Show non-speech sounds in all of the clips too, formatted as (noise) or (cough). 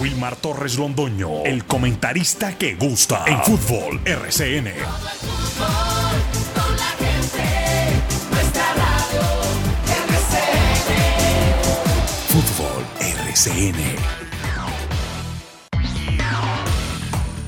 Wilmar Torres Londoño, el comentarista que gusta en fútbol RCN. Fútbol RCN.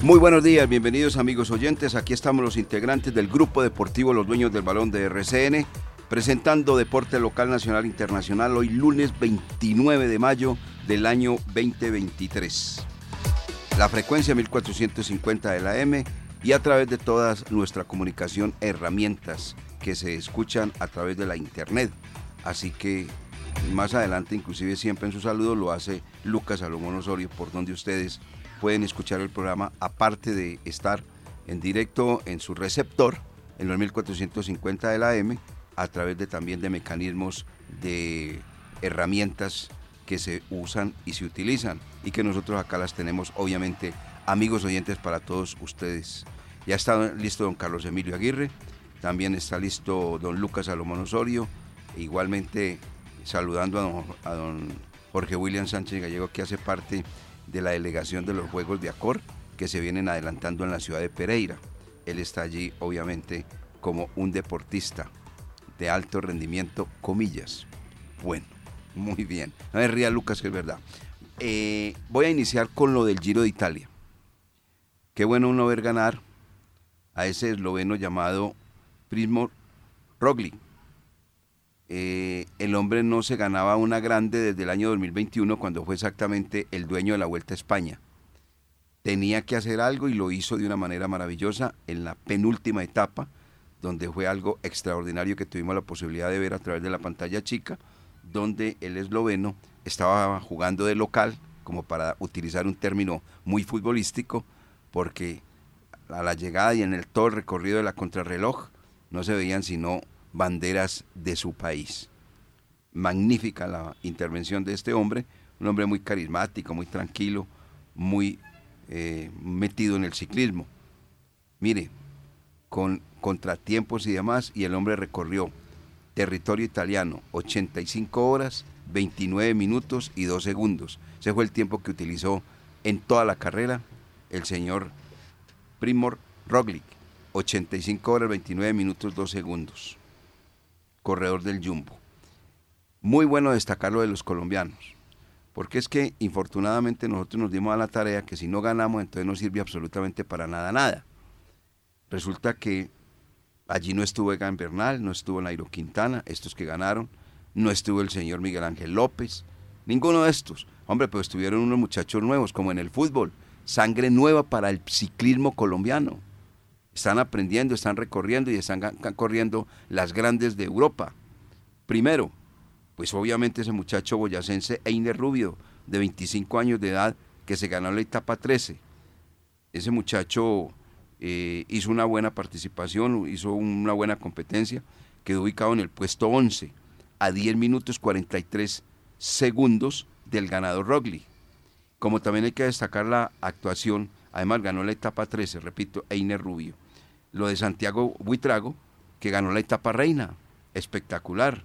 Muy buenos días, bienvenidos amigos oyentes. Aquí estamos los integrantes del Grupo Deportivo Los Dueños del Balón de RCN, presentando Deporte Local Nacional Internacional hoy lunes 29 de mayo del año 2023. La frecuencia 1450 de la M y a través de todas nuestra comunicación herramientas que se escuchan a través de la internet. Así que más adelante, inclusive siempre en su saludo, lo hace Lucas Salomón Osorio, por donde ustedes pueden escuchar el programa, aparte de estar en directo en su receptor, en los 1450 de la M, a través de también de mecanismos de herramientas que se usan y se utilizan y que nosotros acá las tenemos obviamente amigos oyentes para todos ustedes. Ya está listo don Carlos Emilio Aguirre, también está listo don Lucas Salomón Osorio, igualmente saludando a don, a don Jorge William Sánchez Gallego que hace parte de la delegación de los Juegos de Acor que se vienen adelantando en la ciudad de Pereira. Él está allí obviamente como un deportista de alto rendimiento, comillas. Bueno, muy bien. No me ría Lucas, que es verdad. Eh, voy a iniciar con lo del Giro de Italia. Qué bueno uno ver ganar a ese esloveno llamado Prismo Roglic. Eh, el hombre no se ganaba una grande desde el año 2021 cuando fue exactamente el dueño de la Vuelta a España. Tenía que hacer algo y lo hizo de una manera maravillosa en la penúltima etapa, donde fue algo extraordinario que tuvimos la posibilidad de ver a través de la pantalla chica, donde el esloveno estaba jugando de local, como para utilizar un término muy futbolístico, porque a la llegada y en el todo el recorrido de la contrarreloj no se veían sino banderas de su país. Magnífica la intervención de este hombre, un hombre muy carismático, muy tranquilo, muy eh, metido en el ciclismo. Mire, con contratiempos y demás, y el hombre recorrió territorio italiano 85 horas, 29 minutos y 2 segundos. Ese fue el tiempo que utilizó en toda la carrera el señor Primor Roglic. 85 horas, 29 minutos, 2 segundos. Corredor del Jumbo. Muy bueno destacar lo de los colombianos. Porque es que infortunadamente nosotros nos dimos a la tarea que si no ganamos entonces no sirve absolutamente para nada, nada. Resulta que allí no estuvo Egan Bernal, no estuvo Nairo Quintana, estos que ganaron, no estuvo el señor Miguel Ángel López, ninguno de estos. Hombre, pues estuvieron unos muchachos nuevos, como en el fútbol, sangre nueva para el ciclismo colombiano. Están aprendiendo, están recorriendo y están corriendo las grandes de Europa. Primero, pues obviamente ese muchacho boyacense Einer Rubio, de 25 años de edad, que se ganó la etapa 13. Ese muchacho eh, hizo una buena participación, hizo una buena competencia, quedó ubicado en el puesto 11, a 10 minutos 43 segundos del ganador Rogli. Como también hay que destacar la actuación, además ganó la etapa 13, repito, Einer Rubio. Lo de Santiago Buitrago, que ganó la etapa reina, espectacular,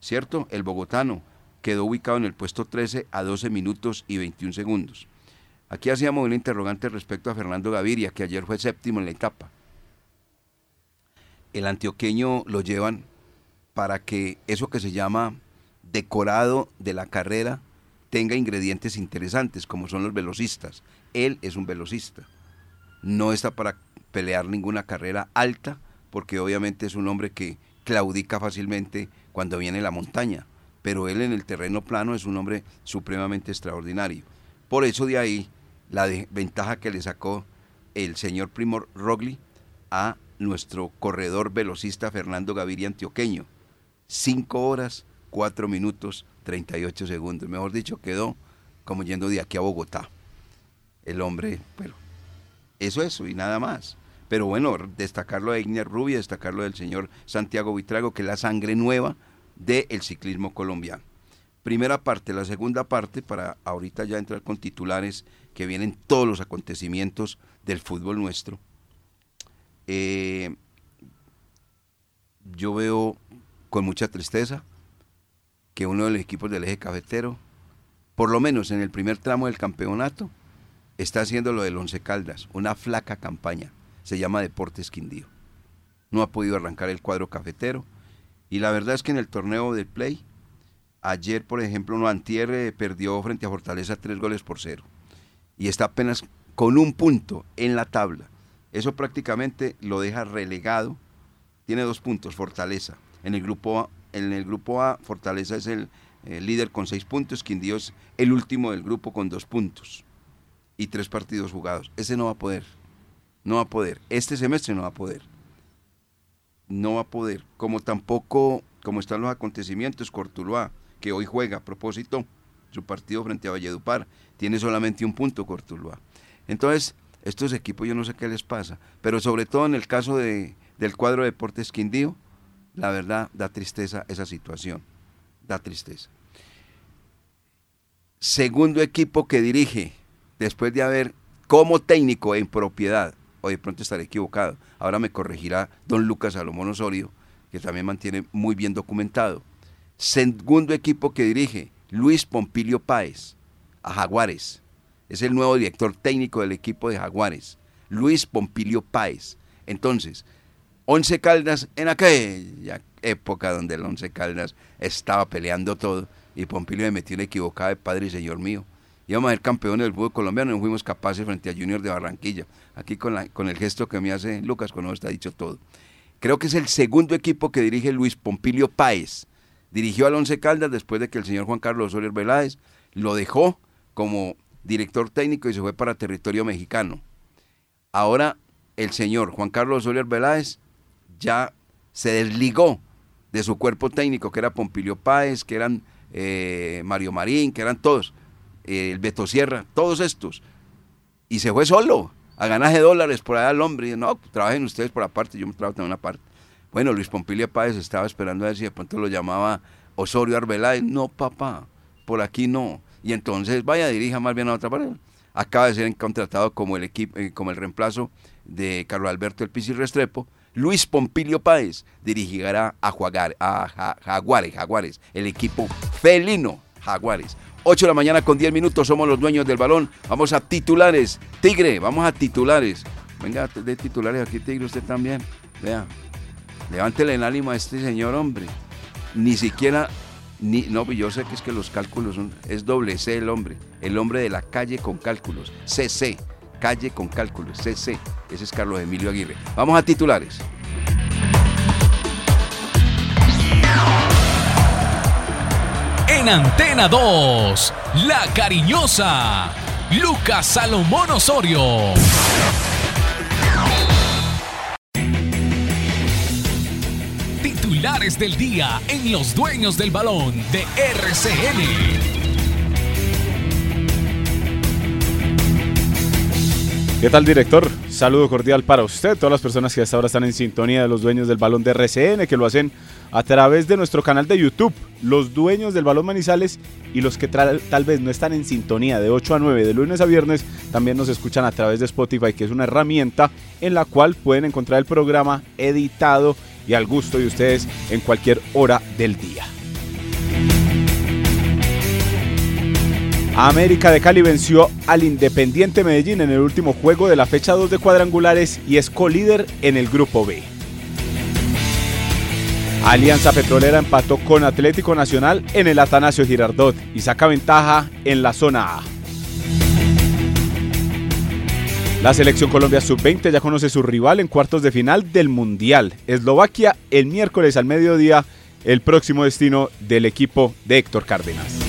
¿cierto? El bogotano quedó ubicado en el puesto 13 a 12 minutos y 21 segundos. Aquí hacíamos una interrogante respecto a Fernando Gaviria, que ayer fue séptimo en la etapa. El antioqueño lo llevan para que eso que se llama decorado de la carrera tenga ingredientes interesantes, como son los velocistas. Él es un velocista. No está para pelear ninguna carrera alta, porque obviamente es un hombre que claudica fácilmente cuando viene la montaña, pero él en el terreno plano es un hombre supremamente extraordinario. Por eso de ahí la ventaja que le sacó el señor Primor Rogli a nuestro corredor velocista Fernando Gaviria Antioqueño. Cinco horas, cuatro minutos, 38 segundos. Mejor dicho, quedó como yendo de aquí a Bogotá. El hombre, bueno, eso es, y nada más. Pero bueno, destacarlo de Igner Rubia, destacarlo del señor Santiago Vitrago, que es la sangre nueva del ciclismo colombiano. Primera parte, la segunda parte, para ahorita ya entrar con titulares que vienen todos los acontecimientos del fútbol nuestro. Eh, yo veo con mucha tristeza que uno de los equipos del eje cafetero por lo menos en el primer tramo del campeonato, está haciendo lo del Once Caldas, una flaca campaña. Se llama Deportes Quindío. No ha podido arrancar el cuadro cafetero. Y la verdad es que en el torneo de play, ayer, por ejemplo, no perdió frente a Fortaleza tres goles por cero. Y está apenas con un punto en la tabla. Eso prácticamente lo deja relegado. Tiene dos puntos, Fortaleza. En el grupo A, en el grupo A Fortaleza es el, el líder con seis puntos, Quindío es el último del grupo con dos puntos y tres partidos jugados. Ese no va a poder. No va a poder. Este semestre no va a poder. No va a poder. Como tampoco, como están los acontecimientos, Cortuluá, que hoy juega a propósito su partido frente a Valledupar, tiene solamente un punto Cortuluá. Entonces, estos equipos yo no sé qué les pasa, pero sobre todo en el caso de, del cuadro de Deportes Quindío, la verdad da tristeza esa situación. Da tristeza. Segundo equipo que dirige después de haber como técnico en propiedad, o de pronto estaré equivocado, ahora me corregirá don Lucas Salomón Osorio, que también mantiene muy bien documentado. Segundo equipo que dirige, Luis Pompilio Páez, a Jaguares. Es el nuevo director técnico del equipo de Jaguares, Luis Pompilio Páez. Entonces, Once Caldas en aquella época donde el Once Caldas estaba peleando todo y Pompilio me metió una equivocada de padre y señor mío íbamos a ser campeones del fútbol colombiano y no fuimos capaces frente a Junior de Barranquilla. Aquí con, la, con el gesto que me hace Lucas, cuando está dicho todo. Creo que es el segundo equipo que dirige Luis Pompilio Páez. Dirigió al Once Caldas después de que el señor Juan Carlos Osorio Veláez lo dejó como director técnico y se fue para territorio mexicano. Ahora el señor Juan Carlos Osorio Veláez ya se desligó de su cuerpo técnico, que era Pompilio Páez, que eran eh, Mario Marín, que eran todos el Beto Sierra, todos estos. Y se fue solo a ganar de dólares por allá al hombre. Y no, trabajen ustedes por aparte, yo me trabajo en una parte. Bueno, Luis Pompilia Páez estaba esperando a ver si de pronto lo llamaba Osorio Arbeláez. No, papá, por aquí no. Y entonces vaya, dirija más bien a otra parte. Acaba de ser contratado como el equipo, eh, como el reemplazo de Carlos Alberto El Pisi Restrepo. Luis Pompilio Páez dirigirá a, a Jaguares, Jaguares, el equipo felino Jaguares. 8 de la mañana con 10 minutos, somos los dueños del balón. Vamos a titulares. Tigre, vamos a titulares. Venga, de titulares aquí, Tigre, usted también. Vea, levántele el ánimo a este señor, hombre. Ni siquiera, ni, no, yo sé que es que los cálculos son, es doble C el hombre. El hombre de la calle con cálculos. CC, calle con cálculos, CC. Ese es Carlos Emilio Aguirre. Vamos a titulares. En Antena 2, La Cariñosa, Lucas Salomón Osorio. Titulares del día en Los Dueños del Balón de RCN. ¿Qué tal, director? Saludo cordial para usted, todas las personas que hasta ahora están en sintonía de los dueños del balón de RCN, que lo hacen a través de nuestro canal de YouTube, los dueños del balón Manizales y los que tal vez no están en sintonía de 8 a 9 de lunes a viernes, también nos escuchan a través de Spotify, que es una herramienta en la cual pueden encontrar el programa editado y al gusto de ustedes en cualquier hora del día. América de Cali venció al Independiente Medellín en el último juego de la fecha 2 de cuadrangulares y es colíder en el grupo B. Alianza Petrolera empató con Atlético Nacional en el Atanasio Girardot y saca ventaja en la zona A. La selección Colombia Sub-20 ya conoce su rival en cuartos de final del Mundial. Eslovaquia el miércoles al mediodía, el próximo destino del equipo de Héctor Cárdenas.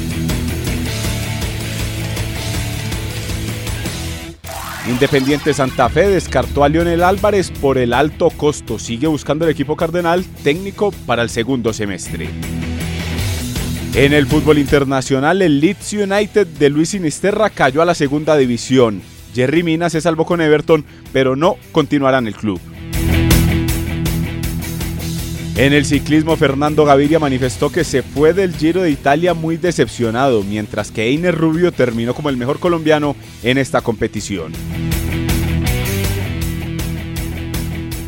Independiente Santa Fe descartó a Lionel Álvarez por el alto costo. Sigue buscando el equipo cardenal técnico para el segundo semestre. En el fútbol internacional, el Leeds United de Luis Sinisterra cayó a la segunda división. Jerry Mina se salvó con Everton, pero no continuará en el club. En el ciclismo, Fernando Gaviria manifestó que se fue del Giro de Italia muy decepcionado, mientras que Einer Rubio terminó como el mejor colombiano en esta competición.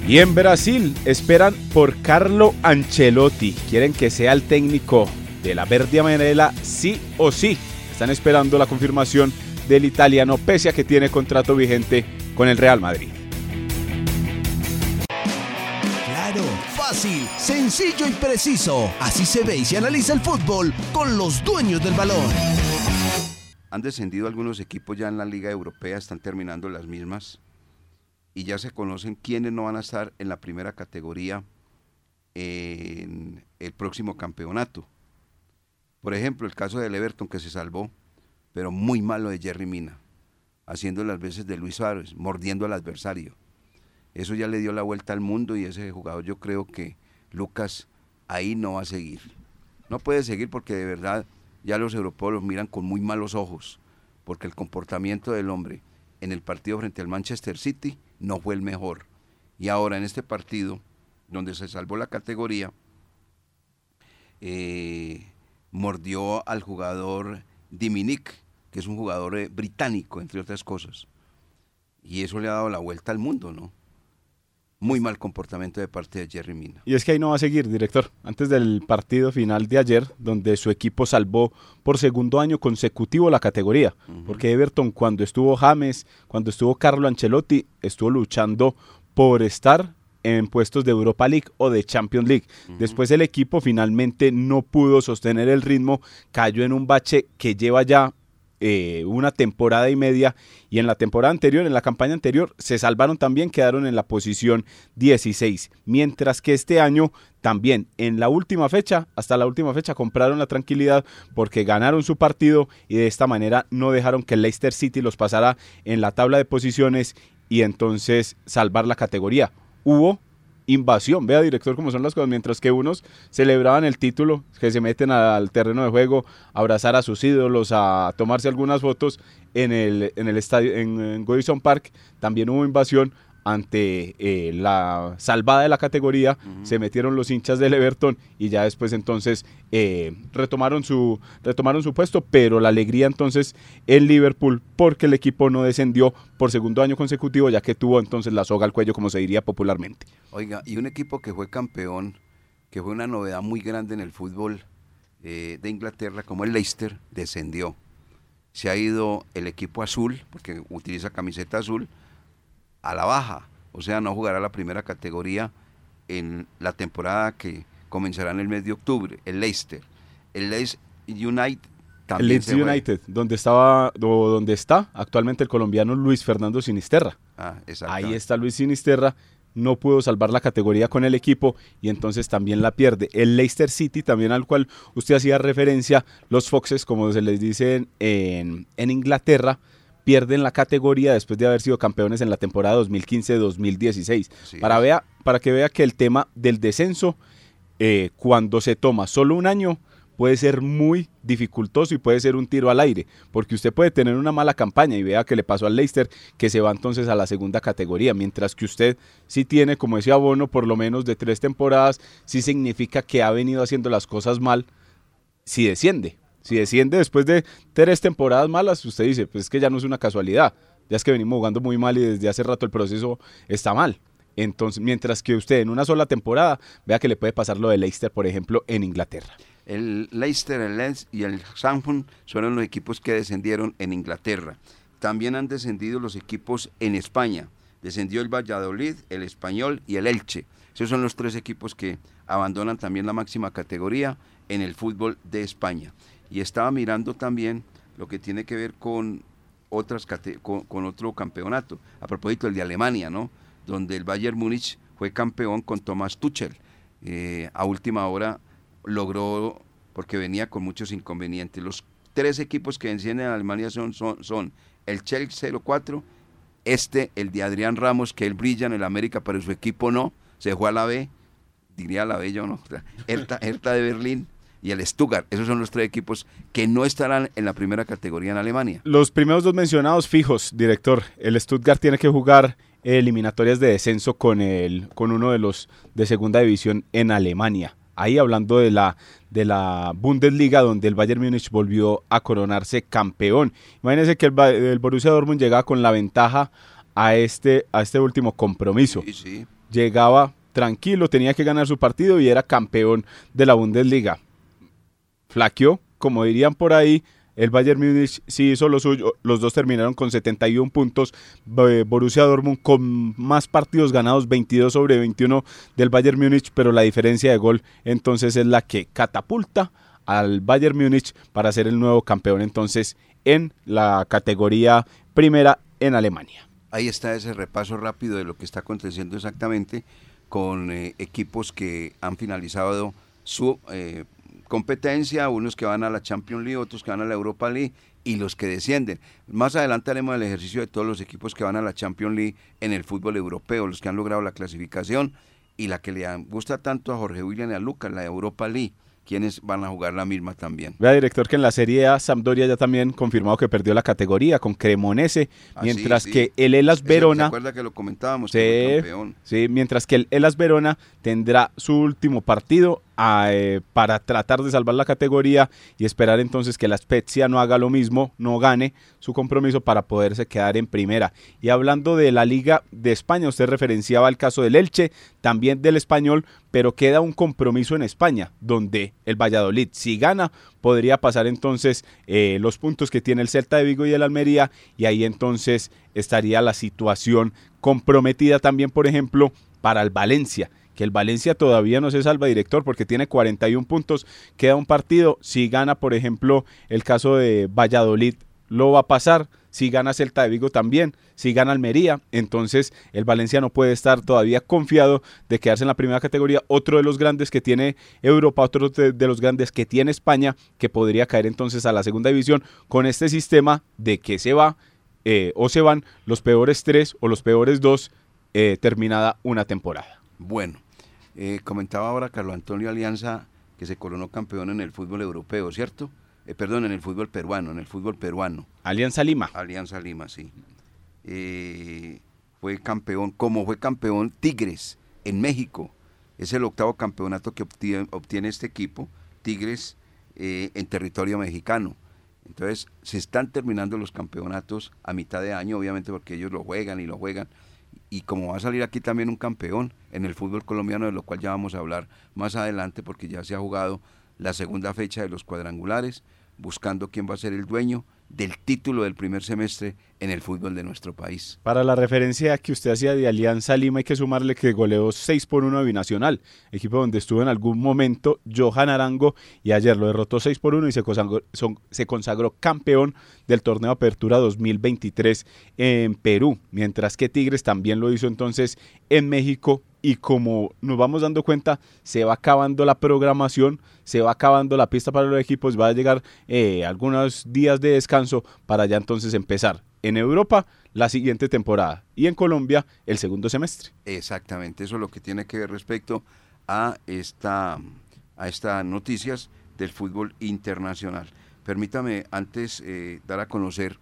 Y en Brasil esperan por Carlo Ancelotti. Quieren que sea el técnico de la Verde Amarela sí o sí. están esperando la confirmación del italiano pese a que tiene contrato vigente con el Real Madrid. Claro, fácil, sencillo y preciso. Así se ve y se analiza el fútbol con los dueños del balón. Han descendido algunos equipos ya en la Liga Europea, están terminando las mismas y ya se conocen quiénes no van a estar en la primera categoría en el próximo campeonato. Por ejemplo, el caso del Everton que se salvó, pero muy malo de Jerry Mina, haciendo las veces de Luis Suárez, mordiendo al adversario. Eso ya le dio la vuelta al mundo y ese jugador yo creo que Lucas ahí no va a seguir. No puede seguir porque de verdad ya los europeos los miran con muy malos ojos, porque el comportamiento del hombre en el partido frente al Manchester City no fue el mejor. Y ahora en este partido, donde se salvó la categoría, eh, mordió al jugador Diminic, que es un jugador eh, británico, entre otras cosas. Y eso le ha dado la vuelta al mundo, ¿no? Muy mal comportamiento de parte de Jerry Mina. Y es que ahí no va a seguir, director. Antes del partido final de ayer, donde su equipo salvó por segundo año consecutivo la categoría, porque Everton cuando estuvo James, cuando estuvo Carlo Ancelotti, estuvo luchando por estar en puestos de Europa League o de Champions League. Después el equipo finalmente no pudo sostener el ritmo, cayó en un bache que lleva ya eh, una temporada y media y en la temporada anterior, en la campaña anterior, se salvaron también, quedaron en la posición 16, mientras que este año también en la última fecha, hasta la última fecha compraron la tranquilidad porque ganaron su partido y de esta manera no dejaron que Leicester City los pasara en la tabla de posiciones y entonces salvar la categoría. Hubo invasión. Vea, director, cómo son las cosas. Mientras que unos celebraban el título, que se meten al terreno de juego, a abrazar a sus ídolos, a tomarse algunas fotos en el, en el estadio, en, Goodison Park, también hubo invasión ante eh, la salvada de la categoría, se metieron los hinchas del Everton y ya después entonces eh, retomaron, su, retomaron su puesto, pero la alegría entonces en Liverpool porque el equipo no descendió por segundo año consecutivo ya que tuvo entonces la soga al cuello como se diría popularmente. Oiga, y un equipo que fue campeón, que fue una novedad muy grande en el fútbol eh, de Inglaterra como el Leicester, descendió. Se ha ido el equipo azul, porque utiliza camiseta azul, a la baja, o sea, no jugará la primera categoría en la temporada que comenzará en el mes de octubre, el Leicester. El Leeds United también. El Leeds United, donde estaba o donde está actualmente el colombiano Luis Fernando Sinisterra. Ah, Ahí está Luis Sinisterra, no pudo salvar la categoría con el equipo y entonces también la pierde. El Leicester City, también al cual usted hacía referencia, los Foxes, como se les dice en, en Inglaterra, pierden la categoría después de haber sido campeones en la temporada 2015-2016. Para, vea, para que vea que el tema del descenso, eh, cuando se toma solo un año, puede ser muy dificultoso y puede ser un tiro al aire, porque usted puede tener una mala campaña y vea que le pasó al Leicester que se va entonces a la segunda categoría, mientras que usted sí tiene como ese abono por lo menos de tres temporadas, sí significa que ha venido haciendo las cosas mal si desciende, si desciende después de tres temporadas malas, usted dice, pues es que ya no es una casualidad, ya es que venimos jugando muy mal y desde hace rato el proceso está mal. Entonces, mientras que usted en una sola temporada vea que le puede pasar lo de Leicester, por ejemplo, en Inglaterra. El Leicester, el Lens y el Southampton fueron los equipos que descendieron en Inglaterra. También han descendido los equipos en España. Descendió el Valladolid, el Español y el Elche. Esos son los tres equipos que abandonan también la máxima categoría en el fútbol de España y estaba mirando también lo que tiene que ver con otras con, otro campeonato, a propósito el de Alemania, ¿no? Donde el Bayern Múnich fue campeón con Thomas Tuchel. Eh, a última hora logró, porque venía con muchos inconvenientes. Los tres equipos que vencían en Alemania son, son, son el Chelsea 04, este, el de Adrián Ramos, que él brilla en el América, pero su equipo no, se fue a la B, diría la B yo no, (laughs) Hertha, Hertha de Berlín, y el Stuttgart. Esos son los tres equipos que no estarán en la primera categoría en Alemania. Los primeros dos mencionados fijos, director. El Stuttgart tiene que jugar eliminatorias de descenso con, el, con uno de los de segunda división en Alemania. Ahí hablando de la, de la Bundesliga, donde el Bayern Múnich volvió a coronarse campeón. Imagínense que el, Borussia Dortmund llegaba con la ventaja a este, a este último compromiso. Llegaba tranquilo, tenía que ganar su partido y era campeón de la Bundesliga flaqueó, como dirían por ahí, El Bayern Múnich sí hizo lo suyo, los dos terminaron con 71 puntos, Borussia Dortmund con más partidos ganados, 22 sobre 21 del Bayern Múnich, pero la diferencia de gol entonces es la que catapulta al Bayern Múnich para ser el nuevo campeón entonces en la categoría primera en Alemania. Ahí está ese repaso rápido de lo que está aconteciendo exactamente con eh, equipos que han finalizado su eh, competencia, unos que van a la Champions League, otros que van a la Europa League y los que descienden. Más adelante haremos el ejercicio de todos los equipos que van a la Champions League en el fútbol europeo, los que han logrado la clasificación y la que le gusta tanto a Jorge William y a Lucas, la Europa League quienes van a jugar la misma también. Vea, director, que en la Serie A Sampdoria ya también confirmado que perdió la categoría con Cremonese, ah, mientras que el Elas Verona... ¿Se que lo comentábamos? Sí, sí, mientras que el Elas Verona tendrá su último partido eh, para tratar de salvar la categoría y esperar entonces que la Spezia no haga lo mismo, no gane su compromiso para poderse quedar en primera. Y hablando de la Liga de España, usted referenciaba el caso del Elche, también del Español, pero queda un compromiso en España, donde el Valladolid, si gana, podría pasar entonces eh, los puntos que tiene el Celta de Vigo y el Almería, y ahí entonces estaría la situación comprometida también, por ejemplo, para el Valencia que el Valencia todavía no se salva director porque tiene 41 puntos, queda un partido, si gana por ejemplo el caso de Valladolid lo va a pasar, si gana Celta de Vigo también, si gana Almería, entonces el Valencia no puede estar todavía confiado de quedarse en la primera categoría, otro de los grandes que tiene Europa, otro de, los grandes que tiene España, que podría caer entonces a la segunda división con este sistema de que se va eh, o se van los peores tres o los peores dos eh, terminada una temporada. Bueno, eh, comentaba ahora Carlos Antonio Alianza que se coronó campeón en el fútbol europeo, ¿cierto? Eh, perdón, en el fútbol peruano, en el fútbol peruano. Alianza Lima. Alianza Lima, sí. Eh, fue campeón, como fue campeón Tigres en México. Es el octavo campeonato que obtiene, este equipo, Tigres, en territorio mexicano. Entonces, se están terminando los campeonatos a mitad de año, obviamente porque ellos lo juegan y lo juegan y como va a salir aquí también un campeón en el fútbol colombiano, de lo cual ya vamos a hablar más adelante porque ya se ha jugado la segunda fecha de los cuadrangulares, buscando quién va a ser el dueño del título del primer semestre en el fútbol de nuestro país. Para la referencia que usted hacía de Alianza Lima, hay que sumarle que goleó 6 por 1 a Binacional, equipo donde estuvo en algún momento Johan Arango y ayer lo derrotó 6 por 1 y se consagró, se consagró campeón del torneo Apertura 2023 en Perú, mientras que Tigres también lo hizo entonces en México y como nos vamos dando cuenta, se va acabando la programación, se va acabando la pista para los equipos, va a llegar eh, algunos días de descanso para ya entonces empezar en Europa la siguiente temporada y en Colombia el segundo semestre. Exactamente, eso es lo que tiene que ver respecto a esta a estas noticias del fútbol internacional. Permítame antes eh, dar a conocer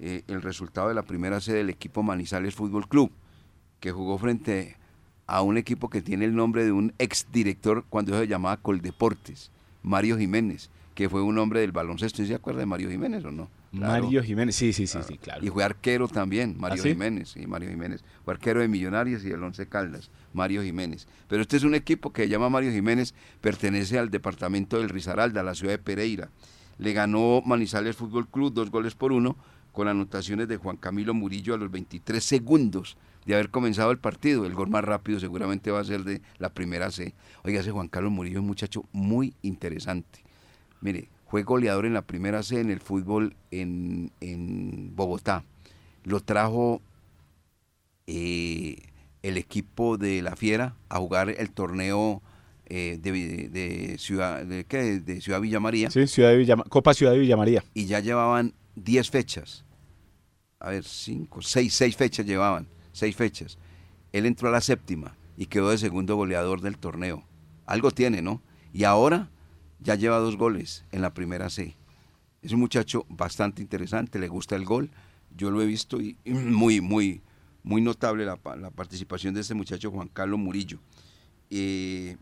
eh, el resultado de la primera sede del equipo Manizales Fútbol Club, que jugó frente a un equipo que tiene el nombre de un exdirector cuando se llamaba Coldeportes, Mario Jiménez, que fue un hombre del baloncesto. ¿Se acuerda de Mario Jiménez o no? Mario Jiménez, sí, sí, sí, sí, claro. Y fue arquero también, Mario ¿Ah, Jiménez, sí, Mario Jiménez. Fue arquero de Millonarios y del Once Caldas, Mario Jiménez. Pero este es un equipo que se llama Mario Jiménez, pertenece al departamento del Risaralda, la ciudad de Pereira. Le ganó Manizales Fútbol Club dos goles por uno, con anotaciones de Juan Camilo Murillo a los 23 segundos de haber comenzado el partido. El gol más rápido seguramente va a ser de la primera C. Oiga, ese Juan Carlos Murillo es un muchacho muy interesante. Mire, fue goleador en la primera C en el fútbol en, Bogotá. Lo trajo eh, el equipo de La Fiera a jugar el torneo eh, de, Ciudad de, ¿qué? de Ciudad Villa María. Sí, Ciudad de Copa Ciudad de Villa María. Y ya llevaban 10 fechas. A ver, 5, 6, 6 fechas llevaban seis fechas. Él entró a la séptima y quedó de segundo goleador del torneo. Algo tiene, ¿no? Y ahora ya lleva dos goles en la primera C. Es un muchacho bastante interesante, le gusta el gol. Yo lo he visto y muy, muy, muy notable la, participación de este muchacho Juan Carlos Murillo. Eh,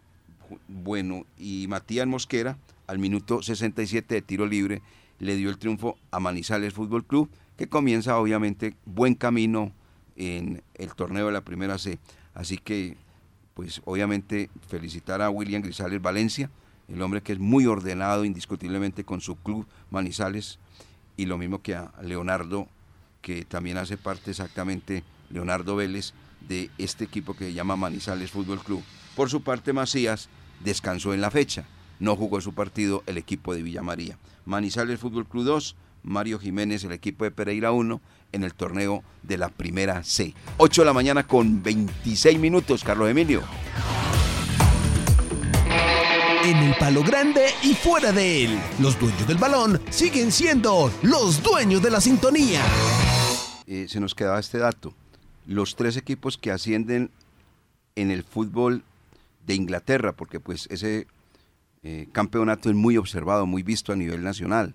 bueno, y Matías Mosquera, al minuto 67 de tiro libre, le dio el triunfo a Manizales Fútbol Club, que comienza obviamente buen camino en el torneo de la primera C. Así que, pues obviamente felicitar a William Grisales Valencia, el hombre que es muy ordenado indiscutiblemente con su club Manizales y lo mismo que a Leonardo, que también hace parte exactamente, Leonardo Vélez, de este equipo que se llama Manizales Fútbol Club. Por su parte, Macías descansó en la fecha, no jugó su partido el equipo de Villa María. Manizales Fútbol Club 2, Mario Jiménez, el equipo de Pereira 1, en el torneo de la Primera C. 8 de la mañana con 26 minutos, Carlos Emilio. En el palo grande y fuera de él, los dueños del balón siguen siendo los dueños de la sintonía. Eh, se nos quedaba este dato. Los tres equipos que ascienden en el fútbol de Inglaterra, porque pues ese eh, campeonato es muy observado, muy visto a nivel nacional.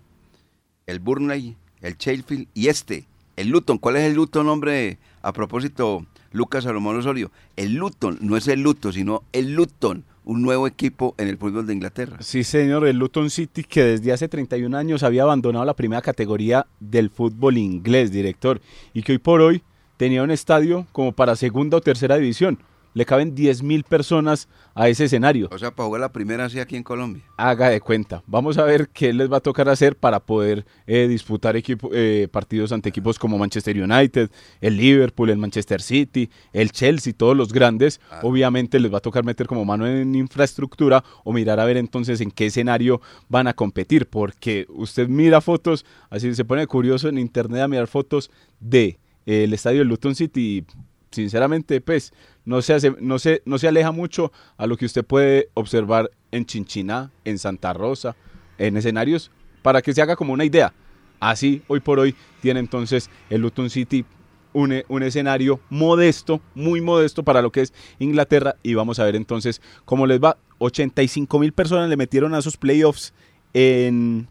El Burnley, el Sheffield y este, el Luton. ¿Cuál es el Luton, hombre? A propósito, Lucas Salomón Osorio. El Luton, no es el Luton, sino el Luton, un nuevo equipo en el fútbol de Inglaterra. Sí, señor, el Luton City que desde hace 31 años había abandonado la primera categoría del fútbol inglés, director, y que hoy por hoy tenía un estadio como para segunda o tercera división le caben 10.000 personas a ese escenario. O sea, para jugar la primera así aquí en Colombia. Haga de cuenta. Vamos a ver qué les va a tocar hacer para poder eh, disputar equipo, eh, partidos ante equipos como Manchester United, el Liverpool, el Manchester City, el Chelsea, todos los grandes. Ah. Obviamente les va a tocar meter como mano en infraestructura o mirar a ver entonces en qué escenario van a competir. Porque usted mira fotos, así se pone curioso en internet a mirar fotos de eh, el estadio de Luton City sinceramente, pues, no se, hace, no, se, no se aleja mucho a lo que usted puede observar en Chinchiná, en Santa Rosa, en escenarios, para que se haga como una idea. Así, hoy por hoy, tiene entonces el Luton City un, un, escenario modesto, muy modesto para lo que es Inglaterra. Y vamos a ver entonces cómo les va. 85 mil personas le metieron a sus playoffs en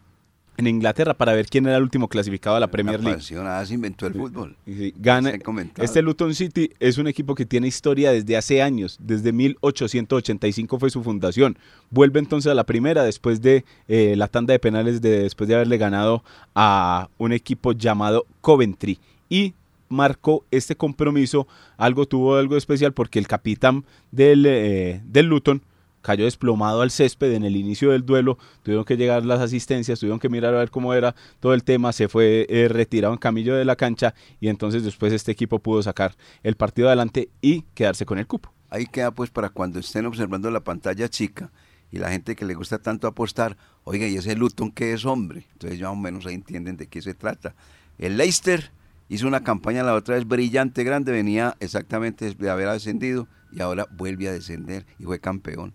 en Inglaterra para ver quién era el último clasificado a la Premier League. Se inventó el fútbol. gana, este Luton City es un equipo que tiene historia desde hace años, desde 1885 fue su fundación. Vuelve entonces a la primera después de eh, la tanda de penales, de, después de haberle ganado a un equipo llamado Coventry. Y marcó este compromiso, algo tuvo algo especial porque el capitán del, eh, del Luton cayó desplomado al césped en el inicio del duelo, tuvieron que llegar las asistencias, tuvieron que mirar a ver cómo era todo el tema, se fue eh, retirado en camillo de la cancha y entonces después este equipo pudo sacar el partido adelante y quedarse con el cupo. Ahí queda pues para cuando estén observando la pantalla chica y la gente que le gusta tanto apostar, oiga, ¿y ese Luton qué es hombre? Entonces ya más o menos ahí entienden de qué se trata. El Leicester hizo una campaña la otra vez brillante, grande, venía exactamente de haber ascendido y ahora vuelve a descender y fue campeón.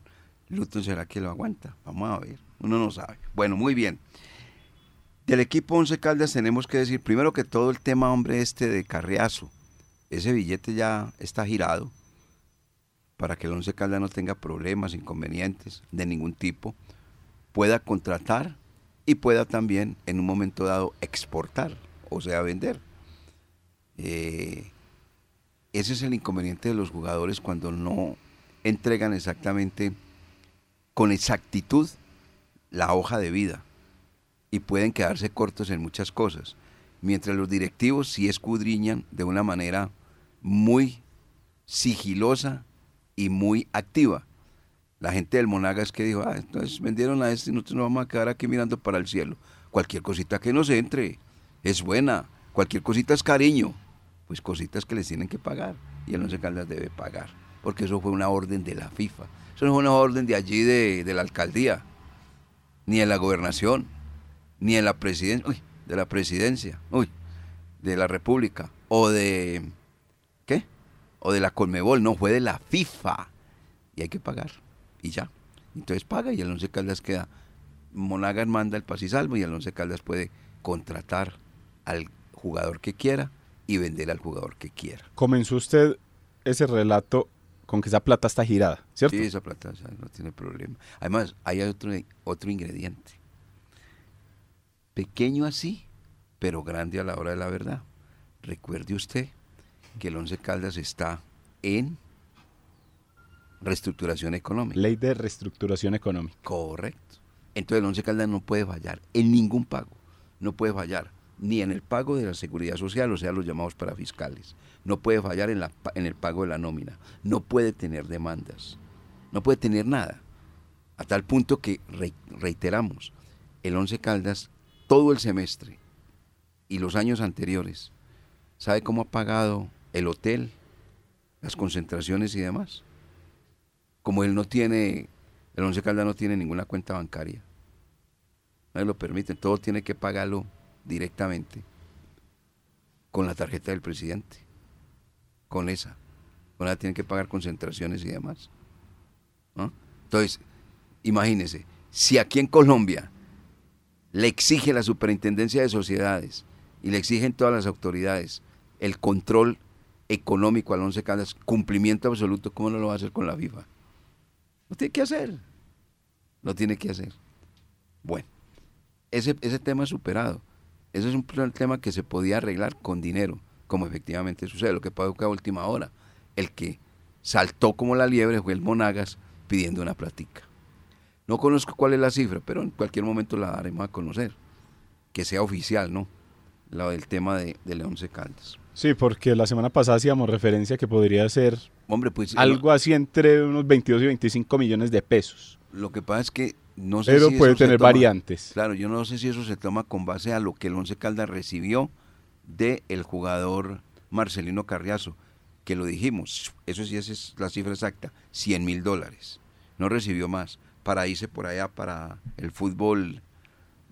Luton será que lo aguanta. Vamos a ver. Uno no sabe. Bueno, muy bien. Del equipo Once Caldas tenemos que decir, primero que todo el tema, hombre, este de Carriazo. Ese billete ya está girado para que el Once Caldas no tenga problemas, inconvenientes de ningún tipo. Pueda contratar y pueda también en un momento dado exportar, o sea, vender. Eh, ese es el inconveniente de los jugadores cuando no entregan exactamente con exactitud la hoja de vida y pueden quedarse cortos en muchas cosas, mientras los directivos sí escudriñan de una manera muy sigilosa y muy activa. La gente del Monagas que dijo, ah, entonces vendieron a este y nosotros nos vamos a quedar aquí mirando para el cielo. Cualquier cosita que nos entre es buena, cualquier cosita es cariño, pues cositas que les tienen que pagar y el Once Caldas debe pagar, porque eso fue una orden de la FIFA. Eso no es una orden de allí de, la alcaldía, ni de la gobernación, ni de la presidencia, de la presidencia, uy, de la república, o de, ¿qué? O de la Colmebol, no, fue de la FIFA. Y hay que pagar, y ya. Entonces paga y el Once Caldas queda. Monagas manda el pas y salvo y el Once Caldas puede contratar al jugador que quiera y vender al jugador que quiera. Comenzó usted ese relato con que esa plata está girada, ¿cierto? Sí, esa plata no tiene problema. Además, hay otro, otro ingrediente. Pequeño así, pero grande a la hora de la verdad. Recuerde usted que el Once Caldas está en reestructuración económica. Ley de reestructuración económica. Correcto. Entonces el Once Caldas no puede fallar en ningún pago. No puede fallar ni en el pago de la seguridad social, o sea, los llamados parafiscales. No puede fallar en, la, en el pago de la nómina. No puede tener demandas. No puede tener nada. A tal punto que, reiteramos, el Once Caldas todo el semestre y los años anteriores, ¿sabe cómo ha pagado el hotel, las concentraciones y demás? Como él no tiene, el Once Caldas no tiene ninguna cuenta bancaria. No lo permiten, todo tiene que pagarlo directamente con la tarjeta del presidente, con esa. Con esa tienen que pagar concentraciones y demás. Entonces, imagínense, si aquí en Colombia le exige la superintendencia de sociedades y le exigen todas las autoridades el control económico al Once Caldas, cumplimiento absoluto, ¿cómo no lo va a hacer con la FIFA? Lo tiene que hacer. Lo tiene que hacer. Bueno, ese, ese tema es superado. Ese es un tema que se podía arreglar con dinero, como efectivamente sucede. Lo que pasó que a última hora, el que saltó como la liebre fue el Monagas pidiendo una platica. No conozco cuál es la cifra, pero en cualquier momento la daremos a conocer. Que sea oficial, ¿no? La del tema de, de Leonce Caldas. Sí, porque la semana pasada hacíamos referencia que podría ser Hombre, pues, algo así entre unos 22 y 25 millones de pesos. Lo que pasa es que no sé Pero si puede eso se tener toma- variantes. Claro, yo no sé si eso se toma con base a lo que el Once Caldas recibió de el jugador Marcelino Carriazo, que lo dijimos, eso sí esa es la cifra exacta, 100 mil dólares. No recibió más para irse por allá para el fútbol.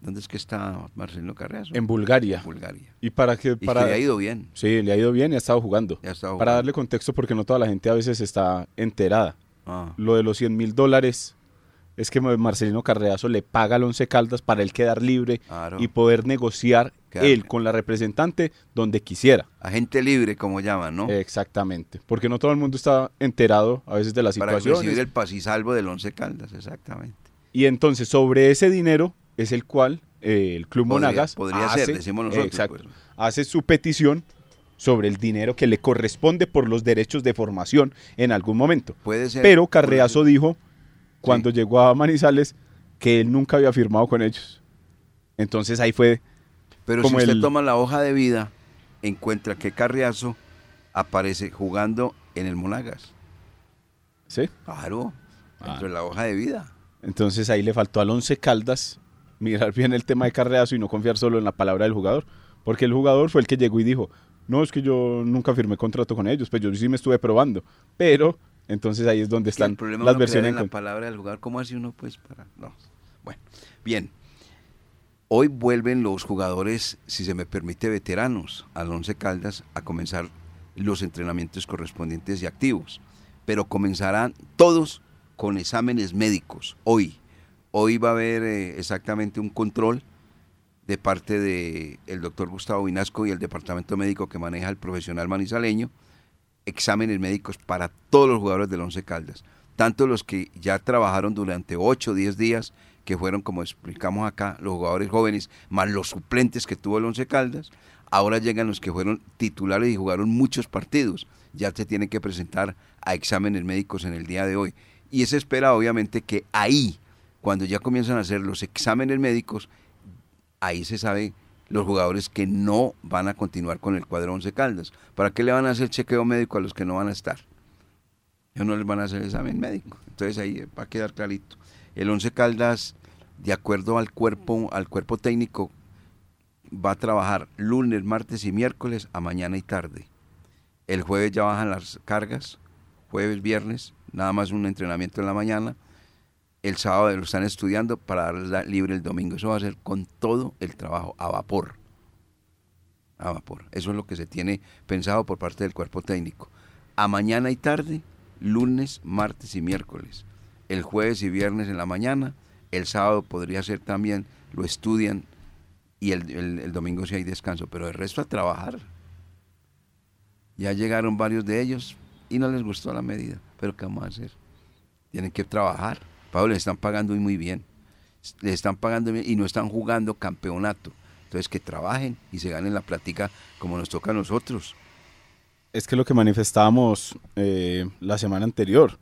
¿Dónde es que está Marcelino Carriazo? En Bulgaria. Bulgaria. Y para que Y para que le ha ido bien. Sí, le ha ido bien y ha estado jugando. Ha estado Para darle contexto, porque no toda la gente a veces está enterada. Ah, Lo de los 100 mil dólares es que Marcelino Carreazo le paga al Once Caldas para él quedar libre claro. y poder negociar Quedar- él con la representante donde quisiera. Agente libre, como llaman, ¿no? Exactamente. Porque no todo el mundo está enterado a veces de las para situaciones. recibir el pasisalvo del Once Caldas, exactamente. Y entonces sobre ese dinero es el cual eh, el Club Podría- Monagas podría hace, ser, decimos nosotros, exacto, pues. hace su petición sobre el dinero que le corresponde por los derechos de formación en algún momento. Puede ser. Pero Carreazo dijo cuando llegó a Manizales que él nunca había firmado con ellos. Entonces ahí fue Pero como si usted el- toma la hoja de vida, encuentra que Carriazo aparece jugando en el Monagas. ¿sí? Claro, Ah. dentro de la hoja de vida. Entonces ahí le faltó al Once Caldas mirar bien el tema de Carreazo y no confiar solo en la palabra del jugador, porque el jugador fue el que llegó y dijo, "No, es que yo nunca firmé contrato con ellos, pues yo sí me estuve probando." Pero entonces ahí es donde el están problema las versiones en en la palabra del jugador. ¿Cómo hace uno pues para...? No. Bueno, bien. Hoy vuelven los jugadores, si se me permite, veteranos al Once Caldas a comenzar los entrenamientos correspondientes y activos. Pero comenzarán todos con exámenes médicos hoy. Hoy va a haber eh, exactamente un control de parte del el doctor Gustavo Vinasco y el departamento médico que maneja el profesional manizaleño, exámenes médicos para todos los jugadores del Once Caldas, tanto los que ya trabajaron durante 8 o 10 días, que fueron, como explicamos acá, los jugadores jóvenes, más los suplentes que tuvo el Once Caldas, ahora llegan los que fueron titulares y jugaron muchos partidos, ya se tienen que presentar a exámenes médicos en el día de hoy. Y se espera obviamente que ahí, cuando ya comienzan a hacer los exámenes médicos, ahí se sabe los jugadores que no van a continuar con el cuadro Once Caldas. ¿Para qué le van a hacer chequeo médico a los que no van a estar? Ellos no les van a hacer examen médico. Entonces ahí va a quedar clarito. El Once Caldas, de acuerdo al cuerpo, al cuerpo técnico, va a trabajar lunes, martes y miércoles a mañana y tarde. El jueves ya bajan las cargas, jueves, viernes, nada más un entrenamiento en la mañana. El sábado lo están estudiando para darles libre el domingo. Eso va a ser con todo el trabajo, a vapor. A vapor. Eso es lo que se tiene pensado por parte del cuerpo técnico. A mañana y tarde, lunes, martes y miércoles. El jueves y viernes en la mañana. El sábado podría ser también, lo estudian y el, el- domingo si hay descanso. Pero el resto a trabajar. Ya llegaron varios de ellos y no les gustó la medida. Pero ¿qué vamos a hacer? Tienen que trabajar. Pablo, les están pagando muy bien. Les están pagando bien y no están jugando campeonato. Entonces que trabajen y se ganen la plática como nos toca a nosotros. Es que lo que manifestábamos eh, la semana anterior,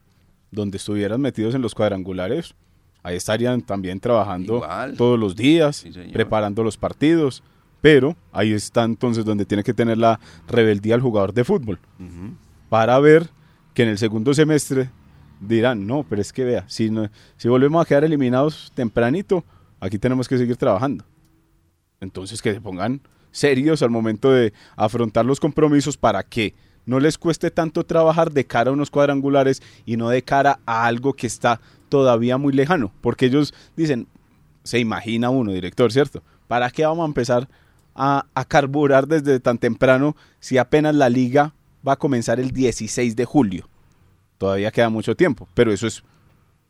donde estuvieran metidos en los cuadrangulares, ahí estarían también trabajando Igual. todos los días, Sí, preparando los partidos, pero ahí está entonces donde tiene que tener la rebeldía el jugador de fútbol, para ver que en el segundo semestre dirán, no, pero es que vea, si, no, si volvemos a quedar eliminados tempranito, aquí tenemos que seguir trabajando. Entonces que se pongan serios al momento de afrontar los compromisos para que no les cueste tanto trabajar de cara a unos cuadrangulares y no de cara a algo que está todavía muy lejano, porque ellos dicen, se imagina uno, director, ¿cierto? ¿Para qué vamos a empezar a, a carburar desde tan temprano si apenas la liga va a comenzar el 16 de julio? Todavía queda mucho tiempo, pero eso es